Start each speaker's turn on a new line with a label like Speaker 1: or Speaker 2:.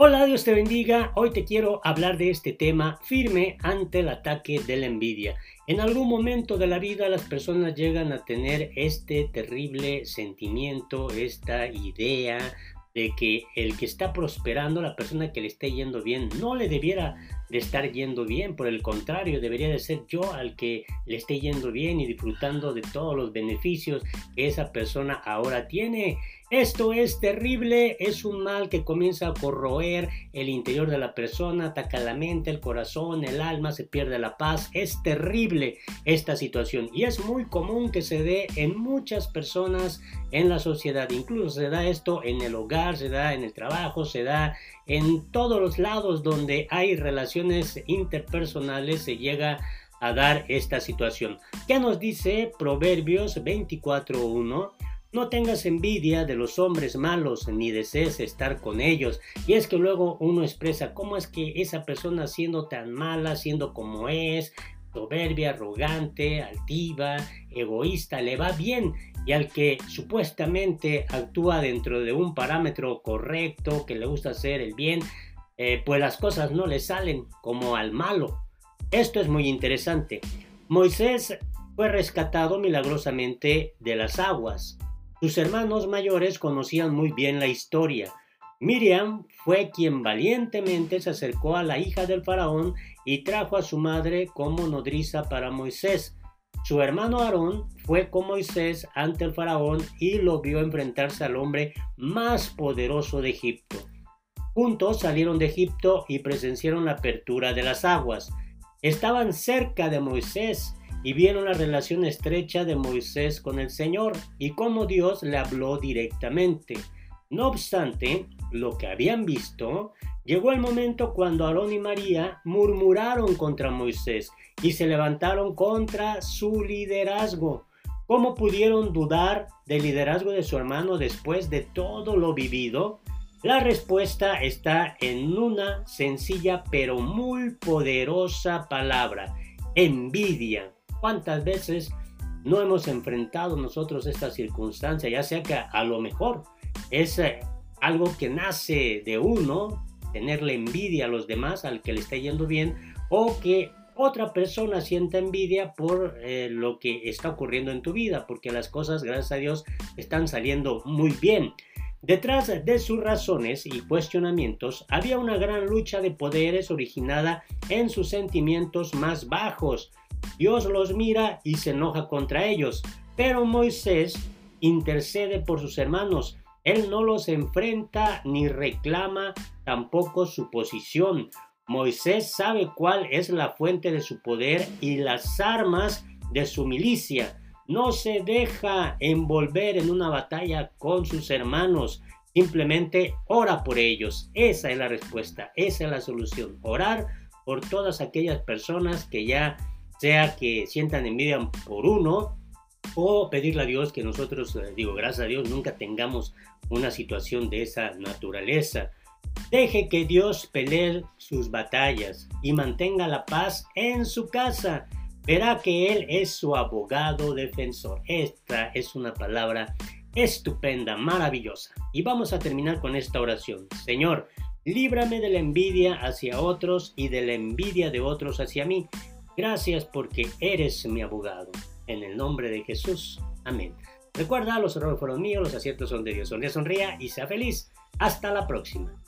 Speaker 1: Hola, Dios te bendiga. Hoy te quiero hablar de este tema firme ante el ataque de la envidia. En algún momento de la vida las personas llegan a tener este terrible sentimiento, esta idea de que el que está prosperando, la persona que le esté yendo bien, no le debiera de estar yendo bien, por el contrario, debería de ser yo al que le esté yendo bien y disfrutando de todos los beneficios que esa persona ahora tiene. Esto es terrible, es un mal que comienza a corroer el interior de la persona, ataca la mente, el corazón, el alma, se pierde la paz. Es terrible esta situación y es muy común que se dé en muchas personas en la sociedad. Incluso se da esto en el hogar, se da en el trabajo, se da en todos los lados donde hay relaciones interpersonales, se llega a dar esta situación. ¿Qué nos dice Proverbios 24.1? No tengas envidia de los hombres malos ni desees estar con ellos. Y es que luego uno expresa cómo es que esa persona siendo tan mala, siendo como es, soberbia, arrogante, altiva, egoísta, le va bien. Y al que supuestamente actúa dentro de un parámetro correcto, que le gusta hacer el bien, eh, pues las cosas no le salen como al malo. Esto es muy interesante. Moisés fue rescatado milagrosamente de las aguas. Sus hermanos mayores conocían muy bien la historia. Miriam fue quien valientemente se acercó a la hija del faraón y trajo a su madre como nodriza para Moisés. Su hermano Aarón fue con Moisés ante el faraón y lo vio enfrentarse al hombre más poderoso de Egipto. Juntos salieron de Egipto y presenciaron la apertura de las aguas. Estaban cerca de Moisés y vieron la relación estrecha de Moisés con el Señor y cómo Dios le habló directamente. No obstante, lo que habían visto, llegó el momento cuando Aarón y María murmuraron contra Moisés y se levantaron contra su liderazgo. ¿Cómo pudieron dudar del liderazgo de su hermano después de todo lo vivido? La respuesta está en una sencilla pero muy poderosa palabra, envidia. ¿Cuántas veces no hemos enfrentado nosotros esta circunstancia? Ya sea que a lo mejor es eh, algo que nace de uno, tenerle envidia a los demás, al que le está yendo bien, o que otra persona sienta envidia por eh, lo que está ocurriendo en tu vida, porque las cosas, gracias a Dios, están saliendo muy bien. Detrás de sus razones y cuestionamientos había una gran lucha de poderes originada en sus sentimientos más bajos, Dios los mira y se enoja contra ellos, pero Moisés intercede por sus hermanos. Él no los enfrenta ni reclama tampoco su posición. Moisés sabe cuál es la fuente de su poder y las armas de su milicia. No se deja envolver en una batalla con sus hermanos. Simplemente ora por ellos. Esa es la respuesta. Esa es la solución. Orar por todas aquellas personas que ya sea que sientan envidia por uno o pedirle a Dios que nosotros, eh, digo, gracias a Dios, nunca tengamos una situación de esa naturaleza. Deje que Dios pelee sus batallas y mantenga la paz en su casa. Verá que Él es su abogado defensor. Esta es una palabra estupenda, maravillosa. Y vamos a terminar con esta oración. Señor, líbrame de la envidia hacia otros y de la envidia de otros hacia mí Gracias porque eres mi abogado. En el nombre de Jesús. Amén. Recuerda, los errores fueron míos, los aciertos son de Dios. Sonría, sonría y sea feliz. Hasta la próxima.